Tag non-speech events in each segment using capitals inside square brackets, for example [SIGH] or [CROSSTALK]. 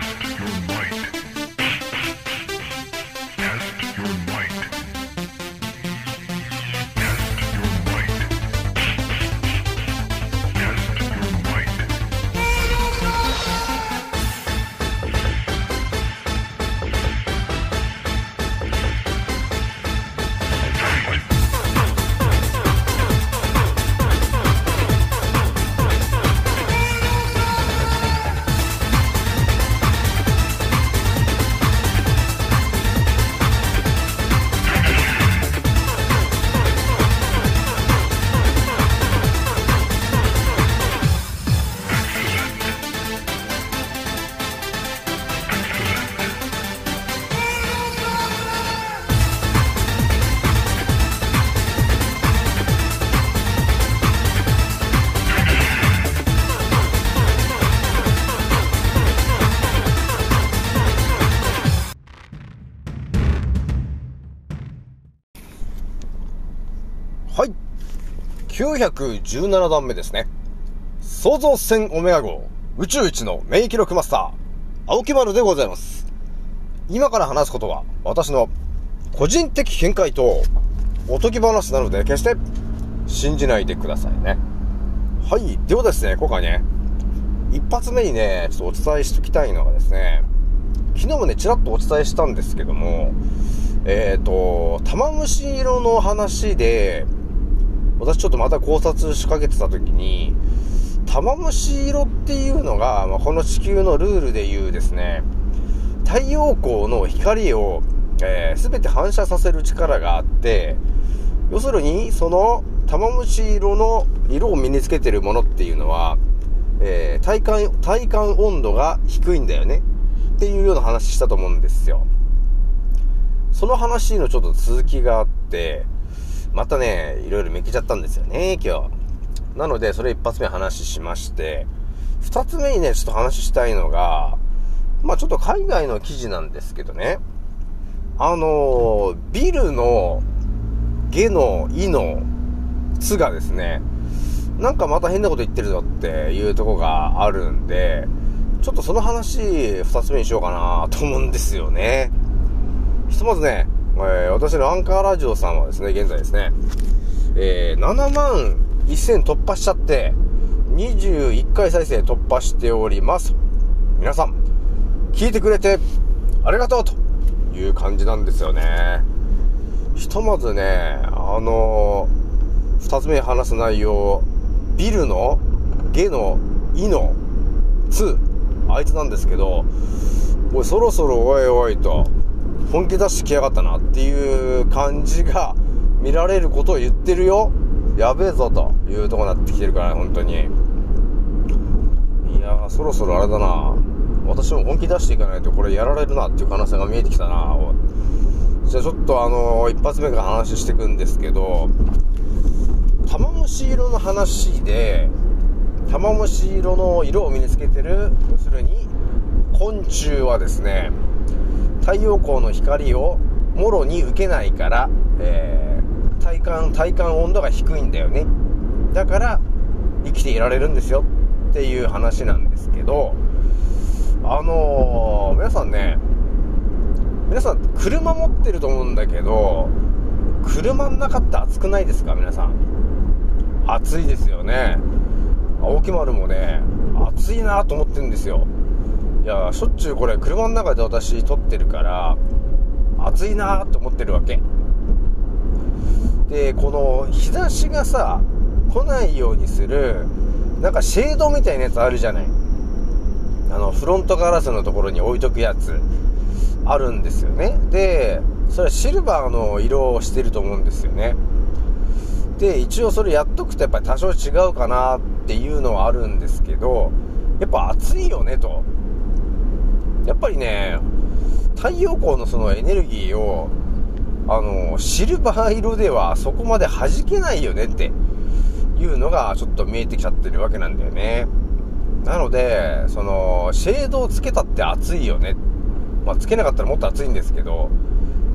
Test your might. 917段目ですね。創造船オメガ号宇宙一の免疫力マスター、青木丸でございます。今から話すことは私の個人的見解とおとぎ話なので決して信じないでくださいね。はい。ではですね、今回ね、一発目にね、ちょっとお伝えしときたいのがですね、昨日もね、ちらっとお伝えしたんですけども、えっ、と、玉虫色の話で、私ちょっとまた考察しかけてた時に、玉虫色っていうのが、まあ、この地球のルールでいうですね、太陽光の光を、えー、全て反射させる力があって、要するに、その玉虫色の色を身につけてるものっていうのは、えー体感、体感温度が低いんだよね。っていうような話したと思うんですよ。その話のちょっと続きがあって、またね、いろいろめきちゃったんですよね、今日。なので、それ一発目話しまして、二つ目にね、ちょっと話したいのが、まあちょっと海外の記事なんですけどね、あのービルの、下の、いの、つがですね、なんかまた変なこと言ってるぞっていうとこがあるんで、ちょっとその話、二つ目にしようかなと思うんですよね。ひとまずね、えー私のアンカーラジオさんはですね、現在ですね、えー7万1000突破しちゃって、21回再生突破しております。皆さん、聞いてくれてありがとうという感じなんですよね。ひとまずね、あのー、二つ目話す内容、ビルの、ゲの、イの、ツあいつなんですけど、おい、そろそろおいおいと、本気出してきやがったなっていう感じが見られることを言ってるよ。やべえぞというとこになってきてるからね、本当に。いや、そろそろあれだな。私も本気出していかないとこれやられるなっていう可能性が見えてきたな。じゃあちょっとあの一発目から話していくんですけど、玉虫色の話で、玉虫色の色を身につけてる、要するに、昆虫はですね、太陽光の光をもろに受けないから、えー体感、体感温度が低いんだよね。だから、生きていられるんですよっていう話なんですけど、あのー皆さんね、皆さん車持ってると思うんだけど、車の中って暑くないですか？皆さん。暑いですよね。青木丸もね、暑いなと思ってるんですよ。いや、しょっちゅうこれ車の中で私撮ってるから、暑いなと思ってるわけ。で、この日差しがさ、来ないようにする、なんかシェードみたいなやつあるじゃない。あの、フロントガラスのところに置いとくやつ、あるんですよね。で、それはシルバーの色をしてると思うんですよね。で、一応それやっとくとやっぱり多少違うかなっていうのはあるんですけど、やっぱ暑いよねと。やっぱりね、太陽光のそのエネルギーを、あの、シルバー色ではそこまで弾けないよねっていうのがちょっと見えてきちゃってるわけなんだよね。なので、その、シェードをつけたって暑いよね。まあ、つけなかったらもっと暑いんですけど、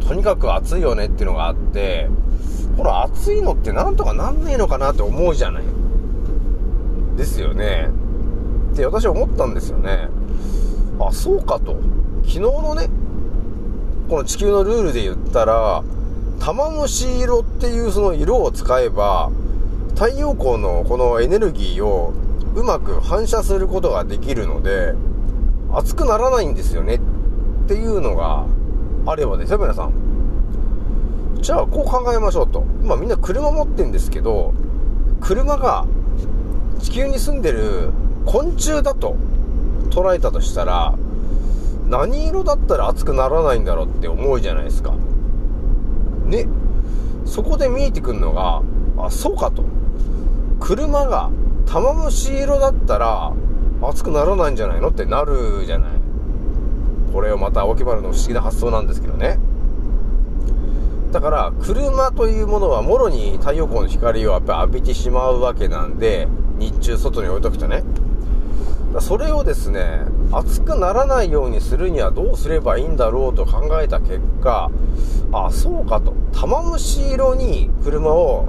とにかく暑いよねっていうのがあって、この暑いのってなんとかなんねえのかなって思うじゃない。ですよね。って私思ったんですよね。あそうかと。昨日のねこの地球のルールで言ったら玉虫色っていうその色を使えば太陽光のこのエネルギーをうまく反射することができるので熱くならないんですよねっていうのがあればです。よ皆さん。じゃあこう考えましょうと。今みんな車持ってんですけど車が地球に住んでる昆虫だと捉えたとしたら何色だったら熱くならないんだろうって思うじゃないですか。ね。そこで見えてくるのがあそうかと。車が玉虫色だったら熱くならないんじゃないのってなるじゃない。これをまた青木丸の不思議な発想なんですけどね。だから車というものはもろに太陽光の光をやっぱ浴びてしまうわけなんで日中外に置いとくとね。それをですね熱くならないようにするにはどうすればいいんだろうと考えた結果あそうかと。玉虫色に車を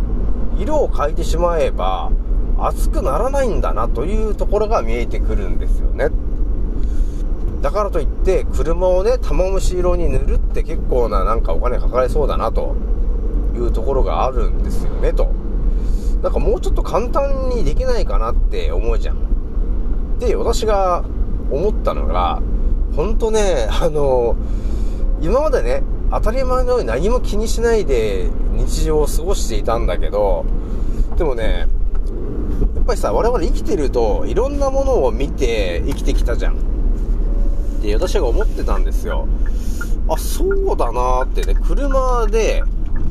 色を変えてしまえば熱くならないんだなというところが見えてくるんですよね。だからといって車をね玉虫色に塗るって結構ななんかお金かかりそうだなというところがあるんですよねと。なんかもうちょっと簡単にできないかなって思うじゃん。で私が思ったのが本当ねあの今までね当たり前のように何も気にしないで日常を過ごしていたんだけどでもねやっぱりさ我々生きてるといろんなものを見て生きてきたじゃんって私が思ってたんですよ。あ、そうだなーってね、車で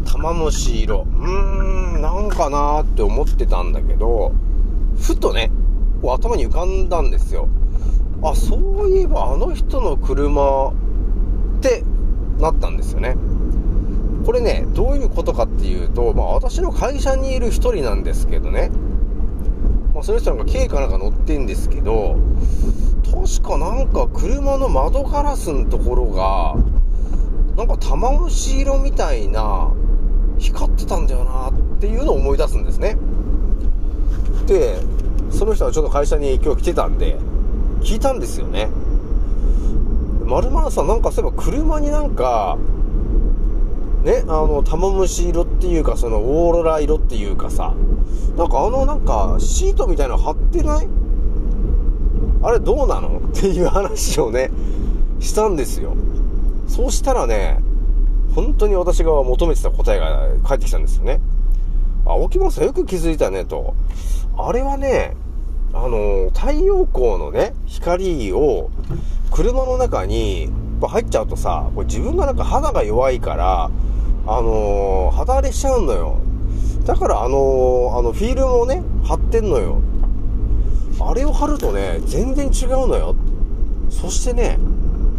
玉虫色。うーん、なんかなーって思ってたんだけど、ふとね、こう頭に浮かんだんですよ。あ、そういえばあの人の車ってなったんですよね。これね、どういうことかっていうと、まあ私の会社にいる一人なんですけどね、まあその人なんか軽かなんか乗ってんですけど、確かなんか車の窓ガラスのところが、なんか玉虫色みたいな、光ってたんだよなっていうのを思い出すんですね。で、その人はちょっと会社に今日来てたんで、聞いたんですよね。まるまるさんなんかそういえば車になんか、ね、あの、玉虫色っていうか、そのオーロラ色っていうかさ、なんかあのなんかシートみたいなの貼ってない？あれどうなの？っていう話をね、したんですよ。そうしたらね、本当に私が求めてた答えが返ってきたんですよね。あ、沖村さんよく気づいたねと。あれはね、あの、太陽光のね、光を車の中に入っちゃうとさ、これ自分がなんか肌が弱いから、あの肌荒れしちゃうのよ。だからあのあのフィルムをね、貼ってんのよ。あれを貼るとね、全然違うのよ。そしてね、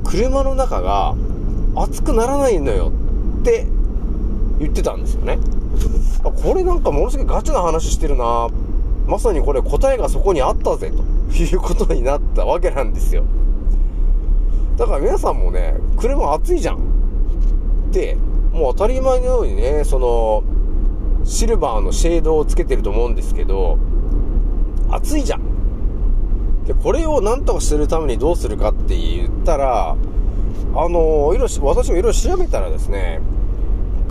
車の中が熱くならないのよって言ってたんですよね。これなんかものすごいガチな話してるなまさにこれ答えがそこにあったぜと [LAUGHS] いうことになったわけなんですよ。だから皆さんもね、車熱いじゃん。で、もう当たり前のようにね、その、シルバーのシェードをつけてると思うんですけど、暑いじゃん。で、これを何とかするためにどうするかって言ったら、あの、いろ私もいろいろ調べたらですね、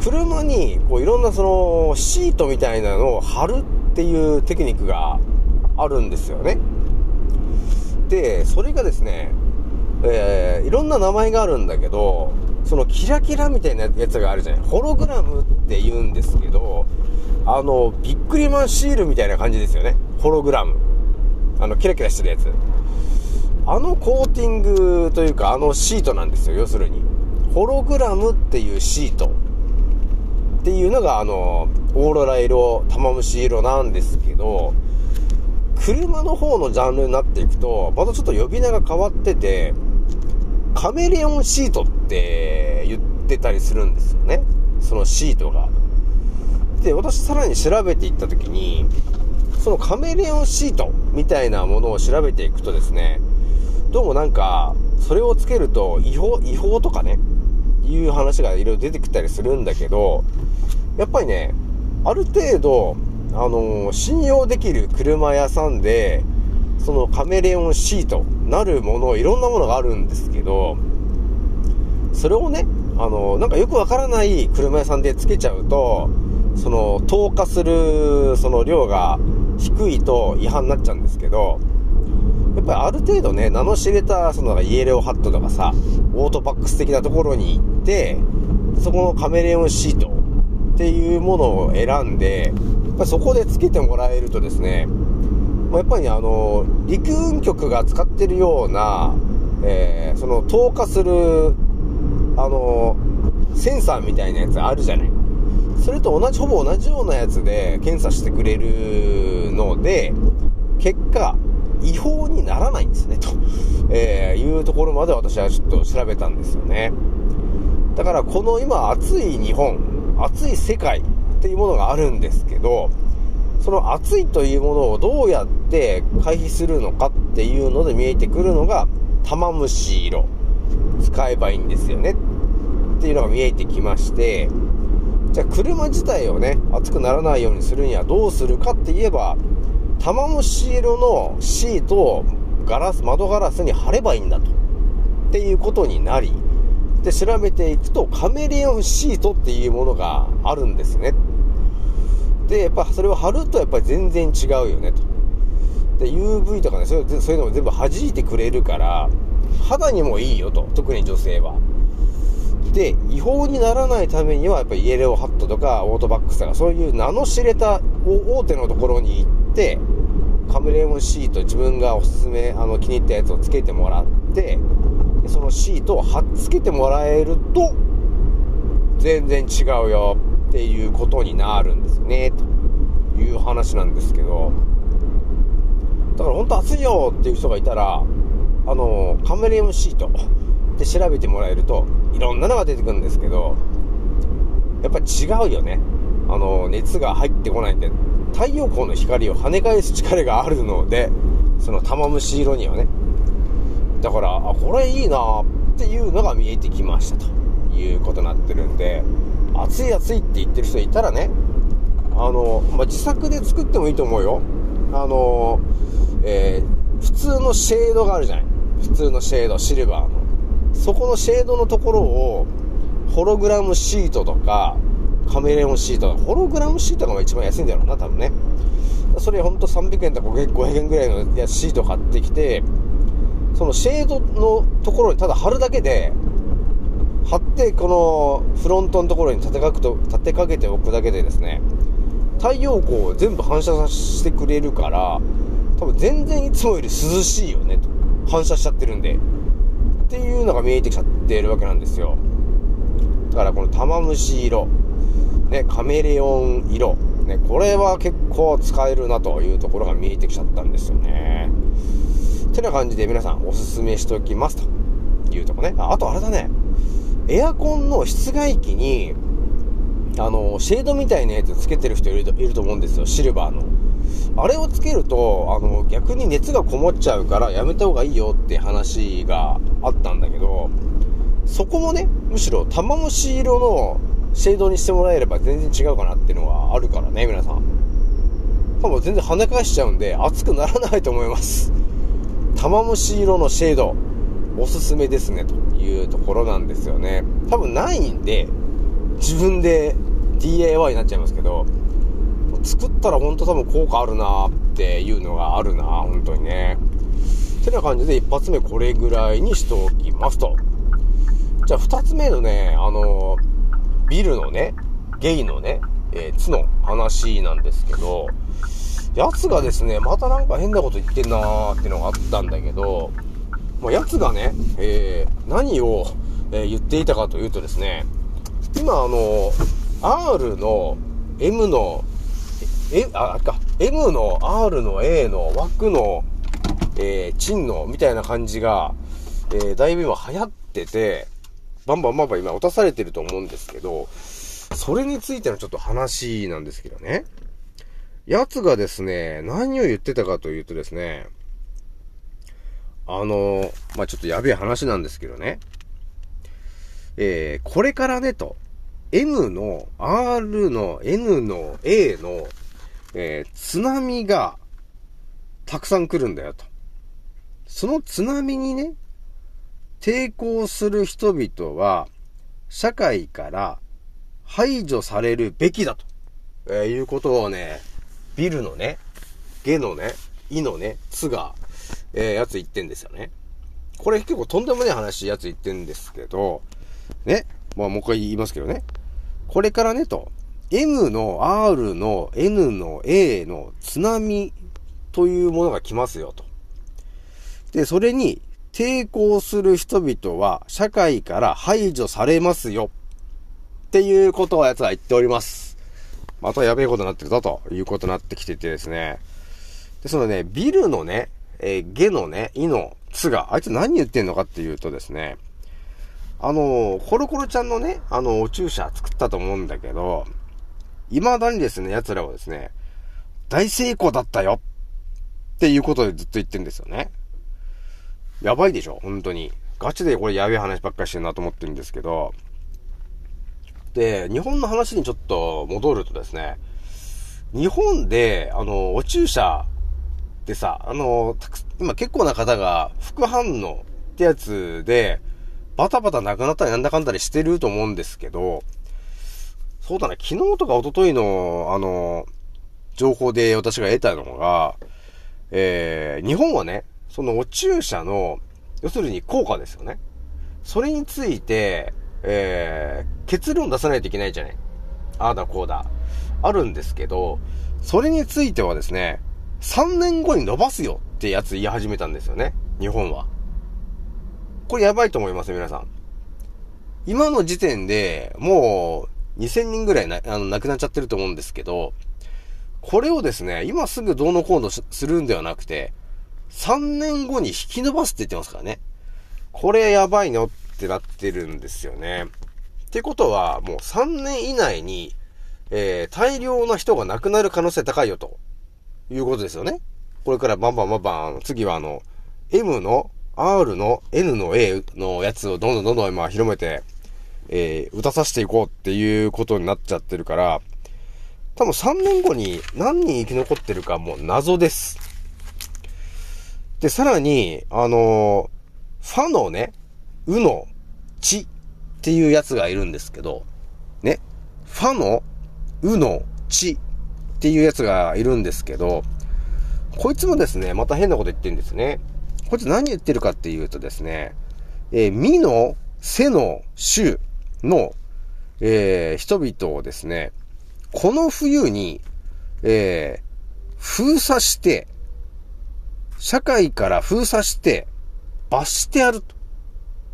車にこういろんなそのシートみたいなのを貼るっていうテクニックがあるんですよね。で、それがですね、えー、いろんな名前があるんだけど、そのキラキラみたいなやつがあるじゃない。ホログラムって言うんですけど、あの、ビックリマンシールみたいな感じですよね。ホログラム。あの、キラキラしてるやつ。あのコーティングというか、あのシートなんですよ、要するに。ホログラムっていうシートっていうのが、あの、オーロラ色、玉虫色なんですけど、車の方のジャンルになっていくと、またちょっと呼び名が変わってて、カメレオンシートって言ってたりするんですよね。そのシートが。で、私さらに調べていったときに、そのカメレオンシートみたいなものを調べていくとですね、どうもなんか、それをつけると違法、違法とかね、いう話がいろいろ出てきたりするんだけど、やっぱりね、ある程度、あのー、信用できる車屋さんで、そのカメレオンシートなるもの、いろんなものがあるんですけど、それをね、あの、なんかよくわからない車屋さんでつけちゃうと、その、投下する、その量が低いと違反になっちゃうんですけど、やっぱりある程度ね、名の知れた、そのイエレオハットとかさ、オートバックス的なところに行って、そこのカメレオンシートっていうものを選んで、やっぱそこでつけてもらえるとですね、ま、やっぱり、ね、あの、陸運局が使ってるような、えー、その投下する、あの、センサーみたいなやつあるじゃない。それと同じ、ほぼ同じようなやつで検査してくれるので、結果、違法にならないんですね、と、えー、いうところまで私はちょっと調べたんですよね。だからこの今暑い日本、暑い世界っていうものがあるんですけど、その暑いというものをどうやって回避するのかっていうので見えてくるのが玉虫色。使えばいいんですよね。っていうのが見えてきまして、じゃあ車自体をね、熱くならないようにするにはどうするかって言えば、玉虫色のシートをガラス、窓ガラスに貼ればいいんだと。っていうことになり、で、調べていくとカメレオンシートっていうものがあるんですね。で、やっぱそれを貼るとやっぱり全然違うよねと。で、UV とかね、そういうのも全部弾いてくれるから、肌にもいいよと。特に女性は。で、違法にならないためには、やっぱりイエレオハットとかオートバックスとか、そういう名の知れた大手のところに行って、カメレオンシート自分がおすすめ、あの、気に入ったやつをつけてもらって、そのシートを貼っつけてもらえると、全然違うよっていうことになるんですね、という話なんですけど、だから本当暑いよっていう人がいたら、あの、カメレオンシートで調べてもらえると、いろんなのが出てくるんですけど、やっぱ違うよね。あの、熱が入ってこないんで、太陽光の光を跳ね返す力があるので、その玉虫色にはね。だから、あ、これいいなっていうのが見えてきましたということになってるんで、暑い暑いって言ってる人いたらね、あの、まあ、自作で作ってもいいと思うよ。あの、えー、普通のシェードがあるじゃない。普通のシェード、シルバーの。そこのシェードのところを、ホログラムシートとか、カメレオンシート、ホログラムシートが一番安いんだろうな、多分ね。それほんと300円とか500円ぐらいのシート買ってきて、そのシェードのところにただ貼るだけで、貼ってこのフロントのところに立てかくと立てかけておくだけでですね、太陽光を全部反射させてくれるから、多分全然いつもより涼しいよね、と。反射しちゃってるんで。っていうのが見えてきちゃってるわけなんですよ。だからこの玉虫色、ね、カメレオン色、ね、これは結構使えるなというところが見えてきちゃったんですよね。てな感じで皆さんおすすめしておきますというとこね。あとあれだね、エアコンの室外機に、あの、シェードみたいなやつつけてる人いるといると思うんですよ、シルバーの。あれをつけると、あの、逆に熱がこもっちゃうからやめた方がいいよって話があったんだけど、そこもね、むしろ玉虫色のシェードにしてもらえれば全然違うかなっていうのはあるからね、皆さん。多分全然跳ね返しちゃうんで、熱くならないと思います。玉虫色のシェード、おすすめですね、というところなんですよね。多分ないんで、自分で DIY になっちゃいますけど、作ったら本当多分効果あるなっていうのがあるな本当にね。てな感じで一発目これぐらいにしておきますと。じゃあ二つ目のね、あの、ビルのね、ゲイのね、えー、つの話なんですけど、やつがですね、またなんか変なこと言ってんなーってのがあったんだけど、まあ、やつがね、えー、何を、えー、言っていたかというとですね、今あの、R の M の、え、あ、あれか、M の R の A の枠の、えー、チンのみたいな感じが、えー、だいぶ今流行ってて、バンバンバンバン今落とされてると思うんですけど、それについてのちょっと話なんですけどね。やつがですね、何を言ってたかというとですね、あの、まあ、ちょっとやべえ話なんですけどね。えー、これからねと、M の R の N の A の、えー、津波がたくさん来るんだよと。その津波にね、抵抗する人々は、社会から排除されるべきだと、えーいうことをね、ビルのね、ゲのね、イのね、ツが、えーやつ言ってんですよね。これ結構とんでもない話やつ言ってんですけど、ね、まあもう一回言いますけどね。これからねと、M の R の N の A の津波というものが来ますよと。で、それに抵抗する人々は社会から排除されますよ。っていうことをやつは言っております。またやべえことになってるぞということになってきててですね。で、そのね、ビルのね、えーゲのね、イのツが、あいつ何言ってんのかっていうとですね、あのコロコロちゃんのね、あの、お注射作ったと思うんだけど、未だにですね、奴らはですね、大成功だったよっていうことでずっと言ってるんですよね。やばいでしょ本当に。ガチでこれやべえ話ばっかりしてるなと思ってるんですけど、で、日本の話にちょっと戻るとですね、日本で、あの、お注射でさ、あの、今結構な方が副反応ってやつで、バタバタなくなったりなんだかんだりしてると思うんですけど、そうだね、昨日とか一昨日の、あの、情報で私が得たのが、えー、日本はね、そのお注射の、要するに効果ですよね。それについて、えー、結論出さないといけないじゃない。ああだこうだ。あるんですけど、それについてはですね、3年後に伸ばすよってやつ言い始めたんですよね。日本は。これやばいと思います、皆さん。今の時点で、もう、2000人ぐらいな、あの、亡くなっちゃってると思うんですけど、これをですね、今すぐどうのこうのするんではなくて、3年後に引き伸ばすって言ってますからね。これやばいのってなってるんですよね。ってことは、もう3年以内に、えー、大量な人が亡くなる可能性高いよと、いうことですよね。これからバンバンバンバン、次はあの、M の R の N の A のやつをどんどんどんどん今広めて、えー、打たさせていこうっていうことになっちゃってるから、多分3年後に何人生き残ってるかもう謎です。で、さらに、あのーファのね、うの、ちっていうやつがいるんですけど、ね、ファの、うの、ちっていうやつがいるんですけど、こいつもですね、また変なこと言ってるんですね。こいつ何言ってるかっていうとですね、えー、みの、せの、しゅの、えー、人々をですね、この冬に、えー、封鎖して、社会から封鎖して、罰してやると、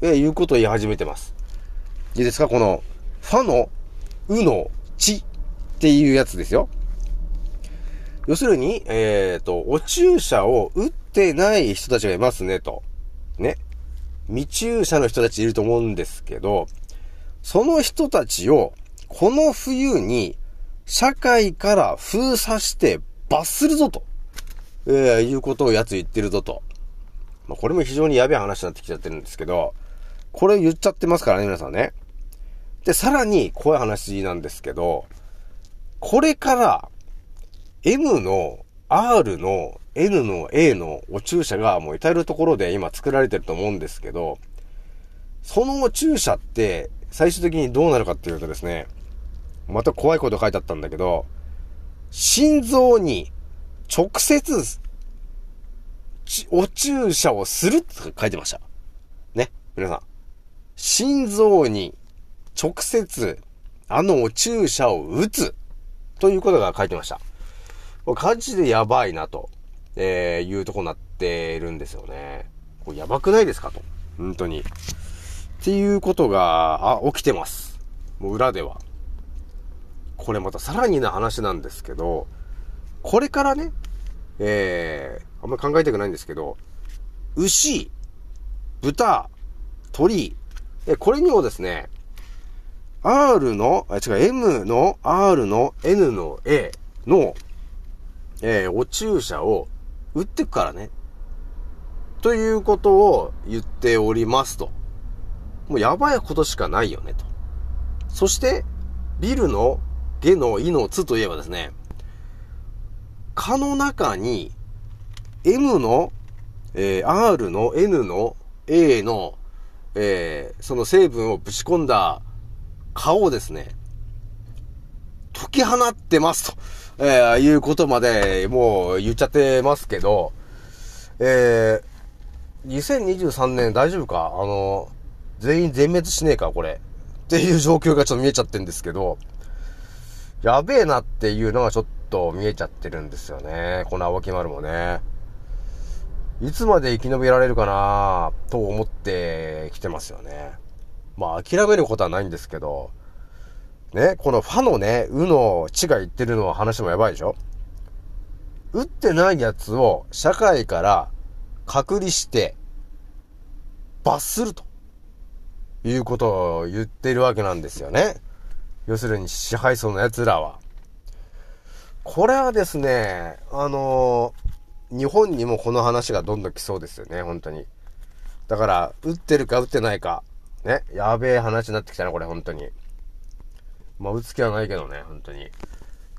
えーいうことを言い始めてます。いいですか？この、ファの、うの、ちっていうやつですよ。要するに、えっ、と、お注射を打ってない人たちがいますね、と。ね。未注射の人たちいると思うんですけど、その人たちを、この冬に、社会から封鎖して罰するぞと、えーいうことをやつ言ってるぞと。まあ、これも非常にやべえ話になってきちゃってるんですけど、これ言っちゃってますからね、皆さんね。で、さらに怖い話なんですけど、これから、M の R の N の A のお注射がもう至るところで今作られてると思うんですけど、そのお注射って最終的にどうなるかっていうとですね、また怖いこと書いてあったんだけど、心臓に直接お注射をするって書いてました。ね。皆さん。心臓に直接あのお注射を打つということが書いてました。これ火事でやばいなと、えー、いうとこになってるんですよね。これやばくないですかと。本当に。っていうことが、あ、起きてます。もう裏では。これまたさらにな話なんですけど、これからね、えー、あんまり考えたくないんですけど、牛、豚、鳥、えこれにもですね、R の、あ、違う、M の R の N の A の、えーお注射を打ってくからね。ということを言っておりますと。もうやばいことしかないよね、と。そして、ビルの下のイのつといえばですね、蚊の中に M のえー R の N の A の、えーその成分をぶち込んだ顔をですね、解き放ってますと、えーいうことまでもう言っちゃってますけど、えー、2023年大丈夫か？あの、全員全滅しねえか？これ。っていう状況がちょっと見えちゃってるんですけど、やべえなっていうのがちょっとと見えちゃってるんですよね。この青木丸もね。いつまで生き延びられるかなと思ってきてますよね。まあ諦めることはないんですけど、ね、このファのね、うの地が言ってるのは話もやばいでしょ打ってないやつを社会から隔離して罰するということを言ってるわけなんですよね。要するに支配層の奴らは。これはですね、あの日本にもこの話がどんどん来そうですよね、本当に。だから、打ってるか打ってないか。ね、やべえ話になってきたな、これ、本当に。まあ、打つ気はないけどね、本当に。っ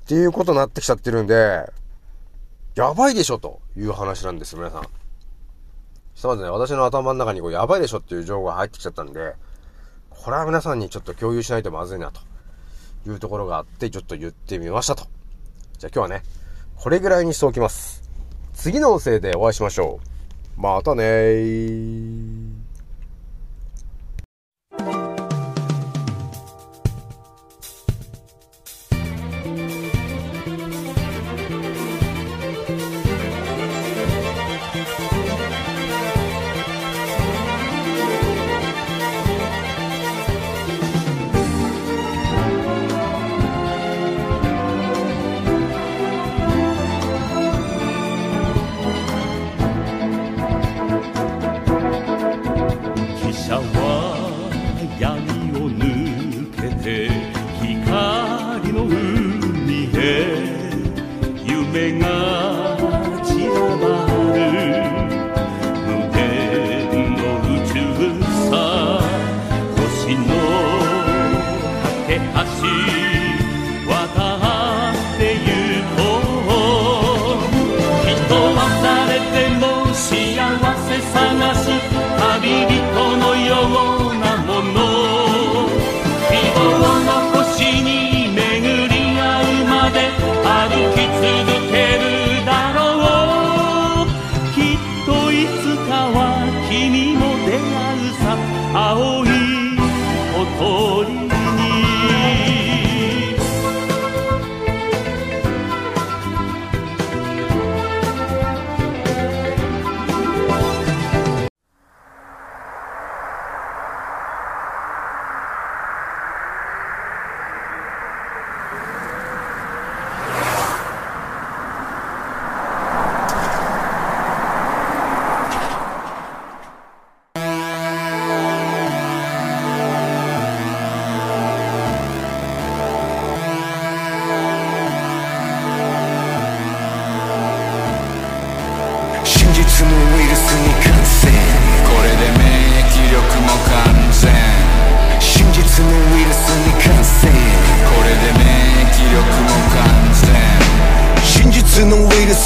ていうことになってきちゃってるんで、やばいでしょ、という話なんです、皆さん。ひとまずね、私の頭の中にこう、やばいでしょっていう情報が入ってきちゃったんで、これは皆さんにちょっと共有しないとまずいな、というところがあって、ちょっと言ってみましたと。じゃあ今日はね、これぐらいにしておきます。次の音声でお会いしましょう。またねー。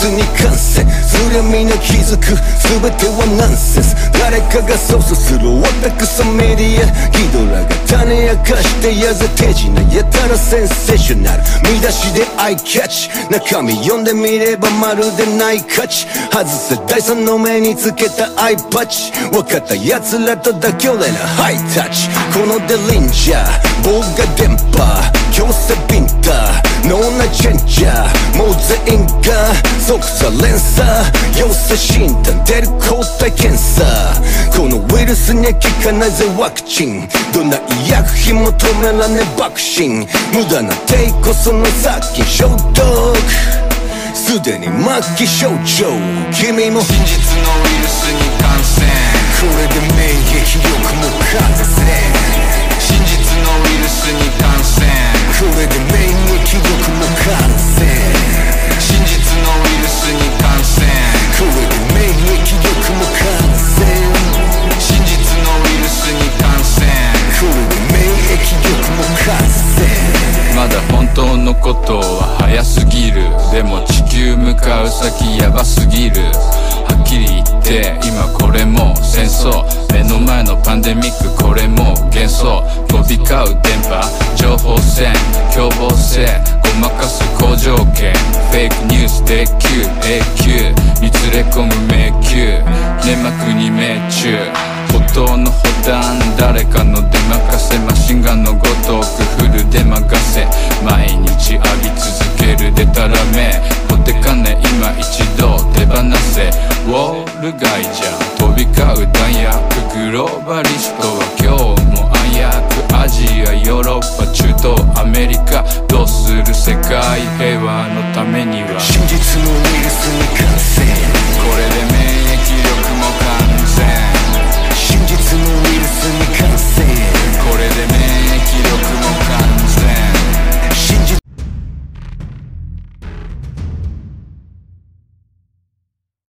スに感染そりゃみんな気づく全てはナンセンス。誰かが操作する。私メディアギドラが種明かしてやぜ手品やたらセンセーショナル。見出しでアイキャッチ中身読んでみればまるでない価値。外せ第三の目につけたアイパッチ分かった奴らと妥協でなハイタッチこのデリンジャー棒が電波強制ビンタノーナチェンジャーもう全員が即座連鎖陽性診断出る抗体検査このウイルスには効かないぜワクチンどんな医薬品も止めらね爆心無駄な抵抗その先消毒すでに末期症状君も真実のウイルスに感染これで免疫力も完全のウイルスに感染これで免疫力も完全真実のウイルスに感染これで免疫力も完全真実のウイルスに感染これで免疫力も完全まだ本当のことは早すぎる。でも地球向かう先やばすぎる。っきり言って今これも戦争目の前のパンデミックこれも幻想飛び交う電波情報戦凶暴性ごまかす好条件フェイクニュースで QAQ に連れ込む迷宮粘膜に命中歩道の歩段誰かの出任せマシンガンのごとくフルで任せ毎日浴び続けるでたらめ。ル街じゃ飛び交う弾薬グローバリストは今日も暗躍アジアヨーロッパ中東アメリカどうする世界平和のためには真実のウイルスに感染。